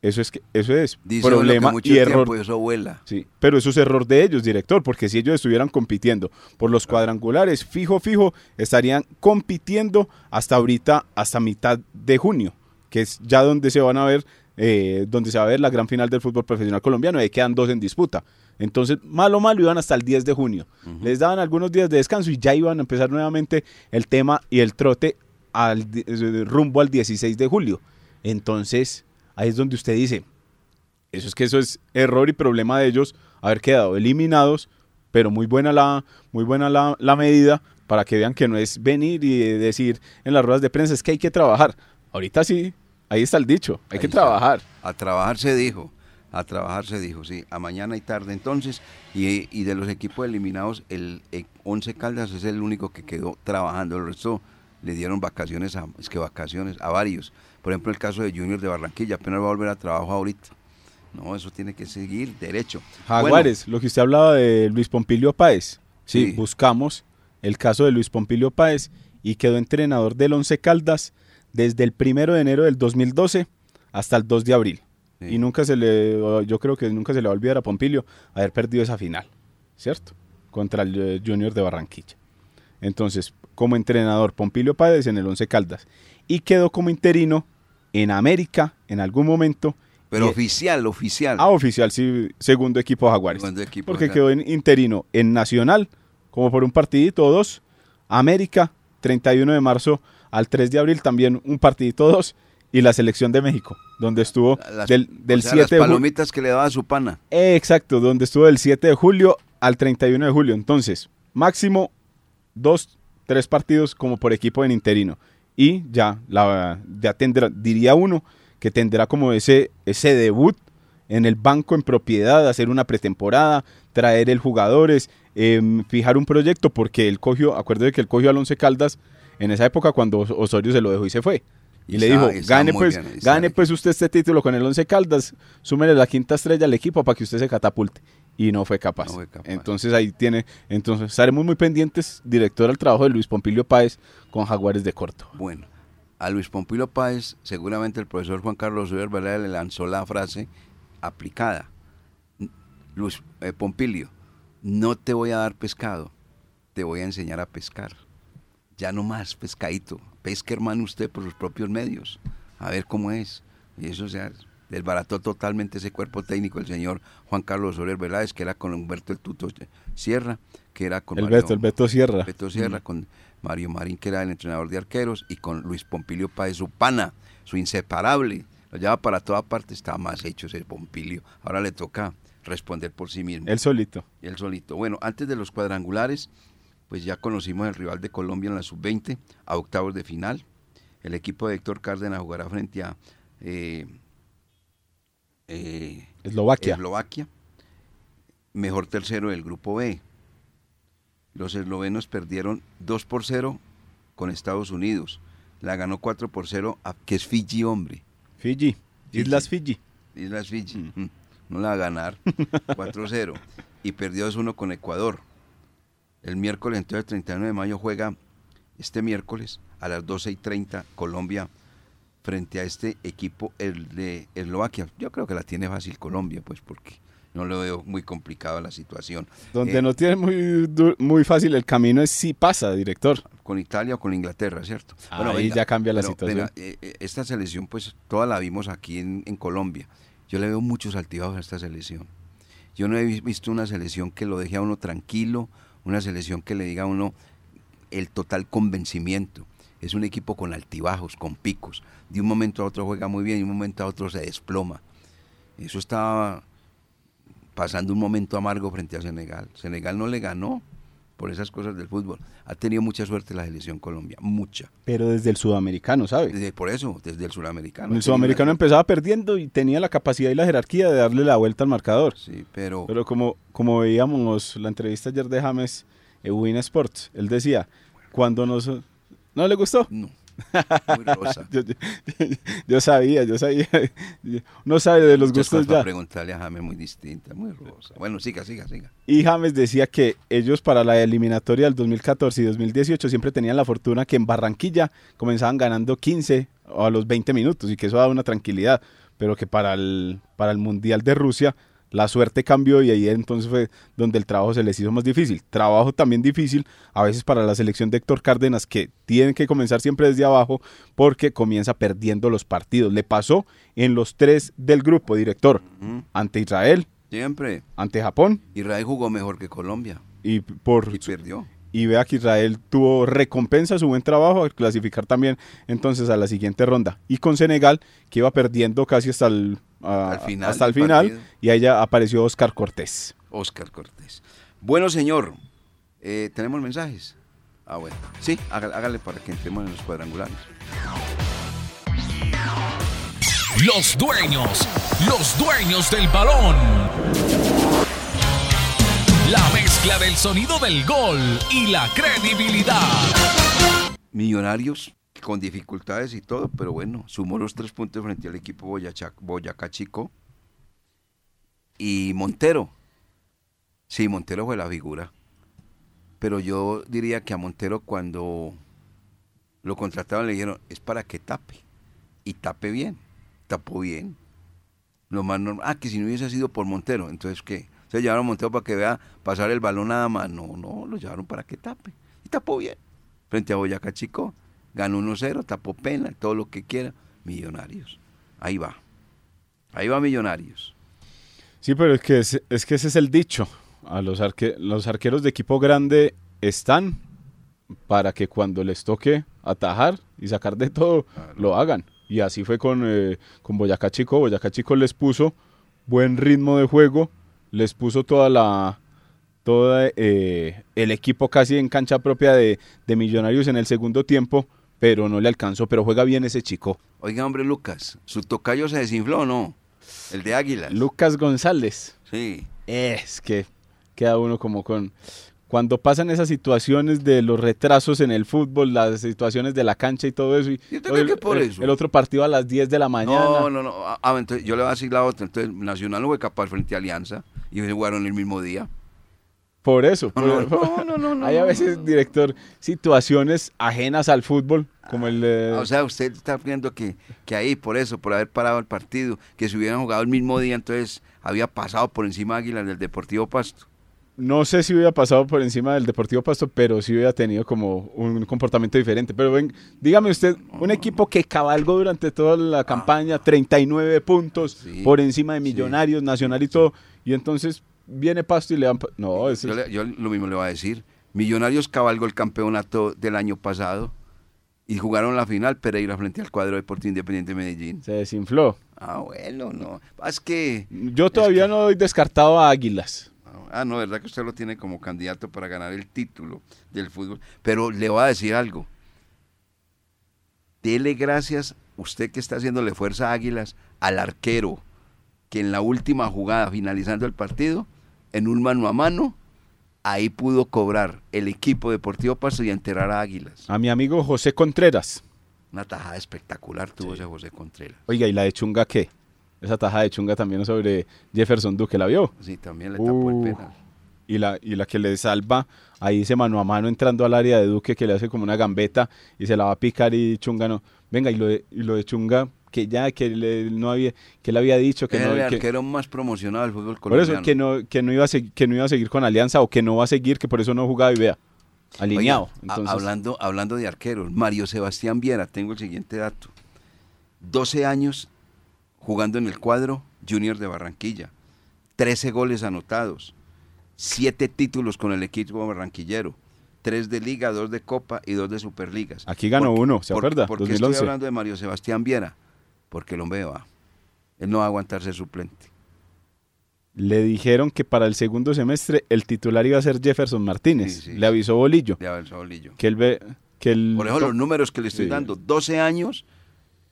eso es que eso es Dice problema mucho y error. eso vuela. Sí, pero eso es error de ellos, director, porque si ellos estuvieran compitiendo por los cuadrangulares, fijo, fijo, estarían compitiendo hasta ahorita, hasta mitad de junio, que es ya donde se van a ver, eh, donde se va a ver la gran final del fútbol profesional colombiano, y ahí quedan dos en disputa. Entonces, malo, malo, iban hasta el 10 de junio. Les daban algunos días de descanso y ya iban a empezar nuevamente el tema y el trote al, eh, rumbo al 16 de julio. Entonces, ahí es donde usted dice, eso es que eso es error y problema de ellos haber quedado eliminados, pero muy buena la, muy buena la, la medida para que vean que no es venir y decir en las ruedas de prensa es que hay que trabajar. Ahorita sí, ahí está el dicho, hay Ahí que está. trabajar. A trabajar se dijo. A trabajar se dijo, sí. A mañana y tarde entonces. Y, y de los equipos eliminados, el eh, Once Caldas es el único que quedó trabajando. El resto le dieron vacaciones, a, es que vacaciones a varios. Por ejemplo, el caso de Junior de Barranquilla, apenas va a volver a trabajo ahorita. No, eso tiene que seguir derecho. Jaguares, lo que usted hablaba de Luis Pompilio Páez. Sí, Sí. buscamos el caso de Luis Pompilio Páez y quedó entrenador del Once Caldas desde el primero de enero del 2012 hasta el 2 de abril. Sí. Y nunca se le, yo creo que nunca se le va a olvidar a Pompilio haber perdido esa final, ¿cierto? Contra el eh, Junior de Barranquilla. Entonces, como entrenador, Pompilio Páez en el Once Caldas. Y quedó como interino en América en algún momento. Pero Y- oficial, oficial. Ah, oficial, sí, segundo equipo Jaguares. Segundo equipo porque quedó en interino en Nacional, como por un partidito o dos. América, 31 de marzo al 3 de abril, también un partidito o dos. Y la selección de México, donde estuvo Las- del, del o sea, 7 las de julio. palomitas que le daba su pana. Exacto, donde estuvo del 7 de julio al 31 de julio. Entonces, máximo dos, tres partidos como por equipo en interino. Y ya, la, ya tendrá, diría uno, que tendrá como ese, ese debut en el banco en propiedad, hacer una pretemporada, traer el jugadores, em, fijar un proyecto, porque él cogió, acuérdate que él cogió al Once Caldas en esa época cuando Os- Osorio se lo dejó y se fue. Y, Y le dijo, gane pues, bien, gane bien. pues usted este título con el Once Caldas, súmele la quinta estrella al equipo para que usted se catapulte. Y no fue capaz. No fue capaz. Entonces ahí tiene, entonces estaremos muy pendientes, director al trabajo de Luis Pompilio Páez con Jaguares de Corto. Bueno, a Luis Pompilio Páez, seguramente el profesor Juan Carlos Varela le lanzó la frase aplicada. Luis eh, Pompilio, no te voy a dar pescado, te voy a enseñar a pescar. Ya no más, pescadito. Pesque hermano usted por sus propios medios. A ver cómo es. Y eso se desbarató totalmente ese cuerpo técnico el señor Juan Carlos Soler Veláez, que era con Humberto el Tuto Sierra, que era con El Mario- Beto, el Beto Sierra. Beto Sierra, con Mario Marín, que era el entrenador de arqueros, y con Luis Pompilio Páez, su pana, su inseparable. Lo lleva para toda parte, estaba más hecho ese Pompilio. Ahora le toca responder por sí mismo. Él solito. Él solito. Bueno, antes de los cuadrangulares, pues ya conocimos el rival de Colombia en la sub-20 a octavos de final. El equipo de Héctor Cárdenas jugará frente a eh, eh, Eslovaquia. Eslovaquia. Mejor tercero del grupo B. Los eslovenos perdieron 2 por 0 con Estados Unidos. La ganó 4 por 0, a- que es Fiji, hombre. Fiji. Islas Fiji. Islas Fiji. Mm, No la va a ganar. (laughs) 4-0. Y perdió 2-1 con Ecuador. El miércoles, entonces, el 31 de mayo, juega este miércoles a las 12 y 30 Colombia frente a este equipo, el de Eslovaquia. Yo creo que la tiene fácil Colombia, pues, porque no lo veo muy complicada la situación. Donde Eh, no tiene muy, muy fácil el camino es si pasa, director. con Italia o con Inglaterra, ¿cierto? Ahí ya cambia la pero, situación. eh, eh, esta selección, pues, toda la vimos aquí en, en Colombia. Yo le veo muchos altibajos a esta selección. Yo no he vis- visto una selección que lo deje a uno tranquilo, una selección que le diga a uno el total convencimiento. Es un equipo con altibajos, con picos. De un momento a otro juega muy bien y de un momento a otro se desploma. Eso estaba pasando un momento amargo frente a Senegal. Senegal no le ganó por esas cosas del fútbol. Ha tenido mucha suerte la selección Colombia, mucha. Pero desde el sudamericano, ¿sabe? Desde- por eso, desde el sudamericano. El sudamericano empezaba perdiendo y tenía la capacidad y la jerarquía de darle la vuelta al marcador. Sí, pero, Pero como, como veíamos la entrevista ayer de James en Win Sports, él decía, cuando nos... ¿No le gustó? no. Muy rosa. (laughs) Yo, yo- yo sabía, yo sabía. No sabe de los Muchas gustos cosas para ya. preguntarle a James muy distinta, muy rosa. Bueno, siga, siga, siga. Y James decía que ellos para la eliminatoria del 2014 y 2018 siempre tenían la fortuna que en Barranquilla comenzaban ganando 15 o a los 20 minutos y que eso daba una tranquilidad, pero que para el, para el Mundial de Rusia la suerte cambió y ahí entonces fue donde el trabajo se les hizo más difícil. Trabajo también difícil a veces para la selección de Héctor Cárdenas que tienen que comenzar siempre desde abajo porque comienza perdiendo los partidos. Le pasó en los tres del grupo, director, ante Israel, Siempre. ante Japón Israel jugó mejor que Colombia y por y perdió. Y vea que Israel tuvo recompensa su buen trabajo al clasificar también entonces a la siguiente ronda y con Senegal que iba perdiendo casi hasta el a- Al final hasta el final partido. y ahí ya apareció Oscar Cortés. Oscar Cortés. Bueno, señor, eh, ¿tenemos mensajes? Ah, bueno. Sí, hágale, hágale para que entremos en los cuadrangulares. Los dueños, los dueños del balón. La mezcla del sonido del gol y la credibilidad. Millonarios con dificultades y todo, pero bueno, sumó los tres puntos frente al equipo Boyacá, Boyacá Chico. Y Montero. Sí, Montero fue la figura. Pero yo diría que a Montero cuando lo contrataron le dijeron, es para que tape. Y tape bien. Tapó bien. Lo más normal. Ah, que si no hubiese sido por Montero, entonces ¿qué? Se llevaron a Montero para que vea pasar el balón nada más. No, no, lo llevaron para que tape. Y tapó bien. Frente a Boyacá Chico, ganó 1-0, tapó pena, todo lo que quiera. Millonarios. Ahí va. Ahí va Millonarios. Sí, pero es que, es, es que ese es el dicho. A los, arque- los arqueros de equipo grande están para que cuando les toque atajar y sacar de todo, lo hagan. Y así fue con, eh, con Boyacá Chico. Boyacá Chico les puso buen ritmo de juego, les puso toda la todo eh, el equipo casi en cancha propia de, de Millonarios en el segundo tiempo, pero no le alcanzó, pero juega bien ese chico. Oiga, hombre, Lucas, ¿su tocayo se desinfló o no? El de Águilas. Lucas González. Sí. Es que queda uno como con... Cuando pasan esas situaciones de los retrasos en el fútbol, las situaciones de la cancha y todo eso, y Yo te creo el, que por el- eso. el otro partido a las 10 de la mañana. No, no, no. Ah, ah, entonces yo le voy a decir la otra. Entonces, Nacional no fue capaz frente a Alianza y se jugaron el mismo día. Por eso. No, por- no, no, no, (laughs) no, Hay a veces, director, situaciones ajenas al fútbol, como el... eh, O sea, usted está viendo que, que ahí, por eso, por haber parado el partido, que si hubieran jugado el mismo día, entonces había pasado por encima Águilas del Deportivo Pasto. No sé si hubiera pasado por encima del Deportivo Pasto, pero sí hubiera tenido como un comportamiento diferente. Pero ven, dígame usted, un equipo que cabalgó durante toda la campaña, 39 puntos. Sí, por encima de sí. Millonarios, Nacional y todo, y entonces viene Pasto y le dan... No, Yo, es- le- yo lo mismo le voy a decir. Millonarios cabalgó el campeonato del año pasado y jugaron la final Pereira frente al cuadro Deportivo Independiente de Medellín. se desinfló. Ah, bueno, no. Es que... Yo todavía no doy descartado a Águilas. Ah, no, verdad que usted lo tiene como candidato para ganar el título del fútbol. Pero le voy a decir algo. Dele gracias, usted que está haciéndole fuerza a Águilas, al arquero, que en la última jugada, finalizando el partido, en un mano a mano, ahí pudo cobrar el equipo Deportivo Pasto y enterrar a Águilas. A mi amigo José Contreras. Una tajada espectacular tuvo ese José Contreras. Oiga, ¿y la de Chunga qué? Esa taja de Chunga también sobre Jefferson Duque, ¿la vio? Sí, también le tapó Uh. el penal. y la, y la que le salva ahí ese mano a mano entrando al área de Duque que le hace como una gambeta y se la va a picar y Chunga no. Venga, y lo de, y lo de Chunga que ya que le, no había que le había dicho que Es no el que- arquero más promocionado del fútbol por colombiano. eso que no que no iba a segui- que no iba a seguir con Alianza o que no va a seguir que por eso no jugaba y vea alineado. A- hablando, hablando de arqueros, Mario Sebastián Viera, tengo el siguiente dato. 12 años jugando en el cuadro Junior de Barranquilla, 13 goles anotados, 7 títulos con el equipo barranquillero, 3 de liga, 2 de copa y 2 de superligas. Aquí ganó ¿Por- uno, ¿se acuerda? ¿Por qué 2011. estoy hablando de Mario Sebastián Viera? Porque el hombre va. Él no va a aguantar ser suplente. le dijeron que para el segundo semestre el titular iba a ser Jefferson Martínez. Sí, sí, le avisó Bolillo De Abel Sabolillo. que él ve que el Por eso los números que le estoy Sí. dando, 12 años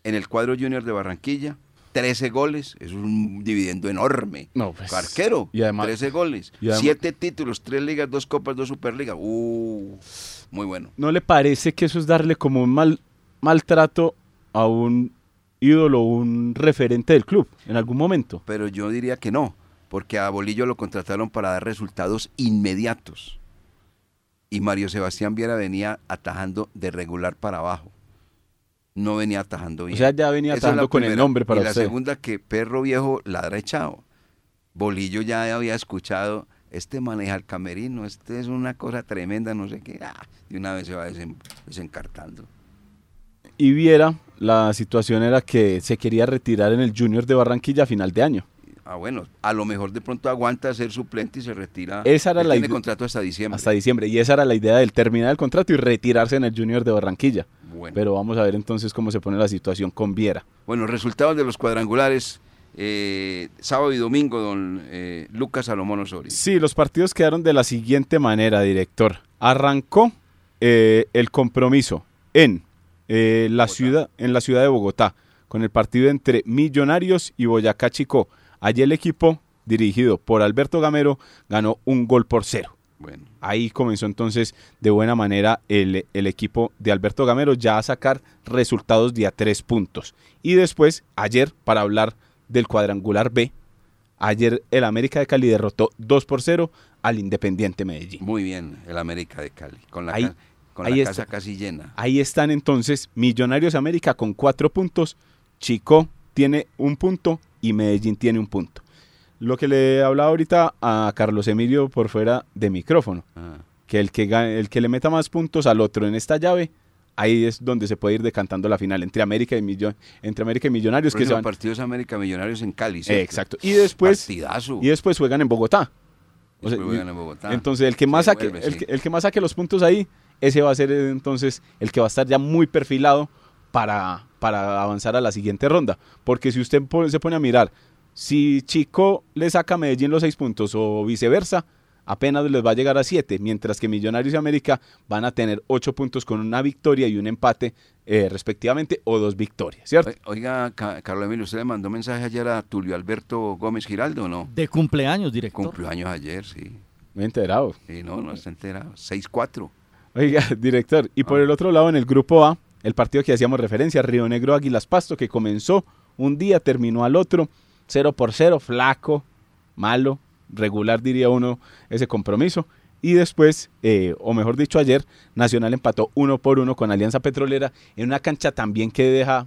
en el cuadro junior de Barranquilla, 13 goles, es un dividendo enorme. No, pues, Arquero, y además- 13 goles, y además- 7 títulos, 3 ligas, 2 copas, 2 superligas. Uh, muy bueno. ¿No le parece que eso es darle como un mal maltrato a un ídolo, un referente del club en algún momento? Pero yo diría que no, porque a Bolillo lo contrataron para dar resultados inmediatos. Y Mario Sebastián Viera venía atajando de regular para abajo. No venía atajando bien. O sea, ya venía Esa atajando con el nombre para y la segunda que perro viejo ladra echado. Bolillo ya había escuchado, este maneja el camerino, este es una cosa tremenda, no sé qué. Ah, de una vez se va desen- desencartando. Y Viera, la situación era que se quería retirar en el Junior de Barranquilla a final de año. Ah, bueno, a lo mejor de pronto aguanta ser suplente y se retira. Esa era Él la tiene contrato hasta diciembre. Hasta diciembre. Y esa era la idea del terminar el contrato y retirarse en el Junior de Barranquilla. Bueno. Pero vamos a ver entonces cómo se pone la situación con Viera. Bueno, resultados de los cuadrangulares. eh, sábado y domingo, don eh, Lucas Salomón Osorio. Sí, los partidos quedaron de la siguiente manera, director. Arrancó eh, el compromiso en, eh, la ciudad, en la ciudad de Bogotá, con el partido entre Millonarios y Boyacá Chico. Allí el equipo, dirigido por Alberto Gamero, ganó un gol por cero. Bueno, Ahí comenzó entonces de buena manera el, el equipo de Alberto Gamero ya a sacar resultados de a tres puntos. Y después, ayer, para hablar del cuadrangular B, ayer el América de Cali derrotó 2 por 0 al Independiente Medellín. muy bien, el América de Cali. Con la, Ahí- ca- con ahí la está. casa casi llena. Ahí están entonces Millonarios América con cuatro puntos, Chico tiene un punto y Medellín tiene un punto. Lo que le hablaba ahorita a Carlos Emilio por fuera de micrófono. Ah, que el que, el que le meta más puntos al otro en esta llave, ahí es donde se puede ir decantando la final entre América y, Millo- entre América y Millonarios. Que se próximo van- partido es América Millonarios en Cali. ¿cierto? exacto. Y después, Partidazo. y después juegan en Bogotá. O sea, juegan en Bogotá. Entonces, el que, Se más saque, vuelve, el, sí. que, el que más saque los puntos ahí, ese va a ser entonces el que va a estar ya muy perfilado para, para avanzar a la siguiente ronda. Porque si usted se pone a mirar, si Chico le saca a Medellín los seis puntos o viceversa, apenas les va a llegar a siete, mientras que Millonarios y América van a tener ocho puntos con una victoria y un empate eh, respectivamente o dos victorias, ¿cierto? Oi- Oiga, Ca- Carlos Emilio, ¿usted le mandó mensaje ayer a Tulio Alberto Gómez Giraldo o no? De cumpleaños, director. Cumplió años ayer, sí. Me he enterado. Sí, no, no está enterado. 6-4. Oiga, (laughs) director, y por el otro lado, en el grupo A, el partido que hacíamos referencia, Río Negro Águilas Pasto, que comenzó un día, terminó al otro, 0 por 0, flaco, malo, regular diría uno ese compromiso. Y después, eh, o mejor dicho ayer, Nacional empató uno por uno con Alianza Petrolera en una cancha también que deja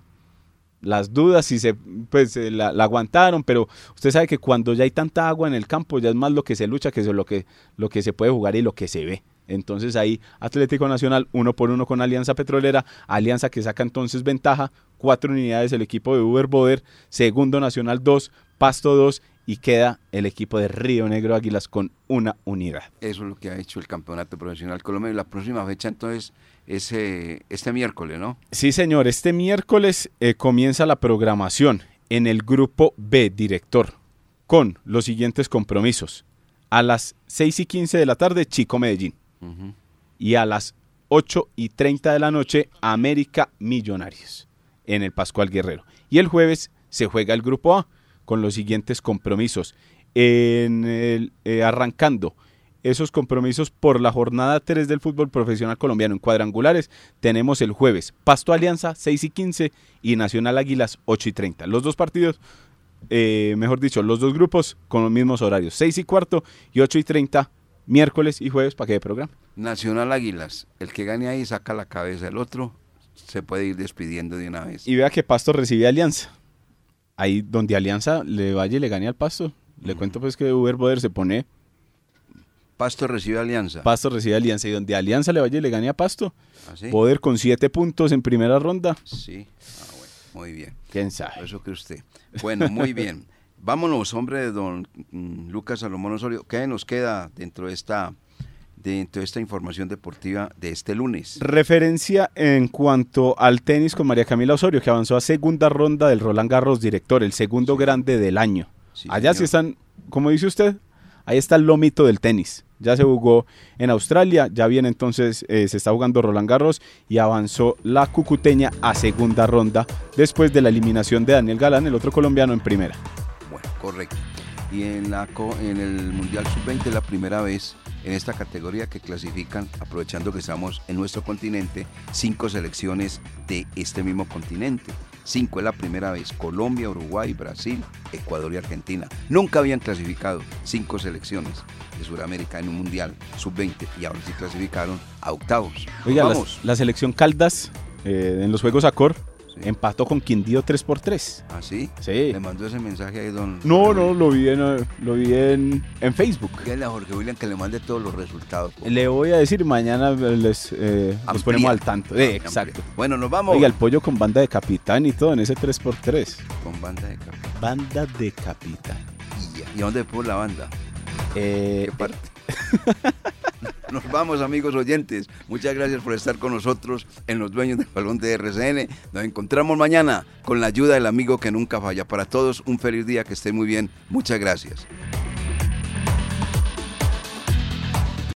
las dudas si se pues la, la aguantaron, pero usted sabe que cuando ya hay tanta agua en el campo ya es más lo que se lucha que eso, lo que lo que se puede jugar y lo que se ve. Entonces ahí Atlético Nacional uno por uno con Alianza Petrolera, Alianza que saca entonces ventaja, cuatro unidades el equipo de Uber Boder, segundo Nacional 2, Pasto 2 y queda el equipo de Río Negro Águilas con una unidad. Eso es lo que ha hecho el Campeonato Profesional Colombiano. La próxima fecha entonces es eh, este miércoles, ¿no? Sí, señor. Este miércoles eh, comienza la programación en el grupo B, director, con los siguientes compromisos. A las 6 y 15 de la tarde, Chico Medellín. Y a las 8 y 30 de la noche, América Millonarios, en el Pascual Guerrero. Y el jueves se juega el grupo A, con los siguientes compromisos. En el, eh, arrancando esos compromisos por la jornada 3 del fútbol profesional colombiano en cuadrangulares, tenemos el jueves Pasto Alianza 6 y 15 y Nacional Águilas 8 y 30. Los dos partidos, eh, mejor dicho, los dos grupos con los mismos horarios, 6 y cuarto y 8 y 30, miércoles y jueves para que de programa. Nacional Águilas. El que gane ahí saca la cabeza. El otro se puede ir despidiendo de una vez. Y vea que Pasto recibe Alianza. Ahí donde Alianza le vaya y le gane al Pasto. Le cuento pues que Uber Boder se pone, Pasto recibe Alianza. Pasto recibe Alianza. Y donde Alianza le vaya y le gane a Pasto, ¿Así? Boder con siete puntos en primera ronda. Sí. Ah, bueno. Muy bien. ¿Quién sabe? Eso que usted. Bueno, muy bien. (laughs) Vámonos, hombre, de don mm, Lucas Salomón Osorio. ¿Qué nos queda dentro de esta, dentro de esta información deportiva de este lunes? Referencia en cuanto al tenis con María Camila Osorio, que avanzó a segunda ronda del Roland Garros director, el segundo Sí. grande del año. Sí, Allá sí están como dice usted, ahí está el lomito del tenis. Ya se jugó en Australia, ya viene entonces, eh, se está jugando Roland Garros y avanzó la cucuteña a segunda ronda después de la eliminación de Daniel Galán, el otro colombiano, en primera. Correcto. Y en, la, en el Mundial Sub-20 es la primera vez en esta categoría que clasifican, aprovechando que estamos en nuestro continente, cinco selecciones de este mismo continente. Cinco es la primera vez. Colombia, Uruguay, Brasil, Ecuador y Argentina. Nunca habían clasificado cinco selecciones de Sudamérica en un Mundial Sub-20 y ahora sí clasificaron a octavos. Oiga, la selección Caldas eh, en los Juegos Acor Sí. empató con Quindío 3 por 3 ¿Ah, sí? Sí. Le mandó ese mensaje ahí, don. No, Jorge no, William. lo vi en, lo vi en, en Facebook. Dígale a Jorge William que le mande todos los resultados. por Le voy a decir, mañana les, eh, nos ponemos al tanto. Eh, Amplía. exacto. Bueno, nos vamos. Oiga, el pollo con banda de capitán y todo en ese 3x3. Con banda de café. Banda de capitán. Y. ¿Y dónde fue la banda? Eh, ¿Qué parte? (laughs) Nos vamos, amigos oyentes. Muchas gracias por estar con nosotros en Los Dueños del Balón de RCN. Nos encontramos mañana con la ayuda del amigo que nunca falla. Para todos, un feliz día, que estén muy bien. Muchas gracias.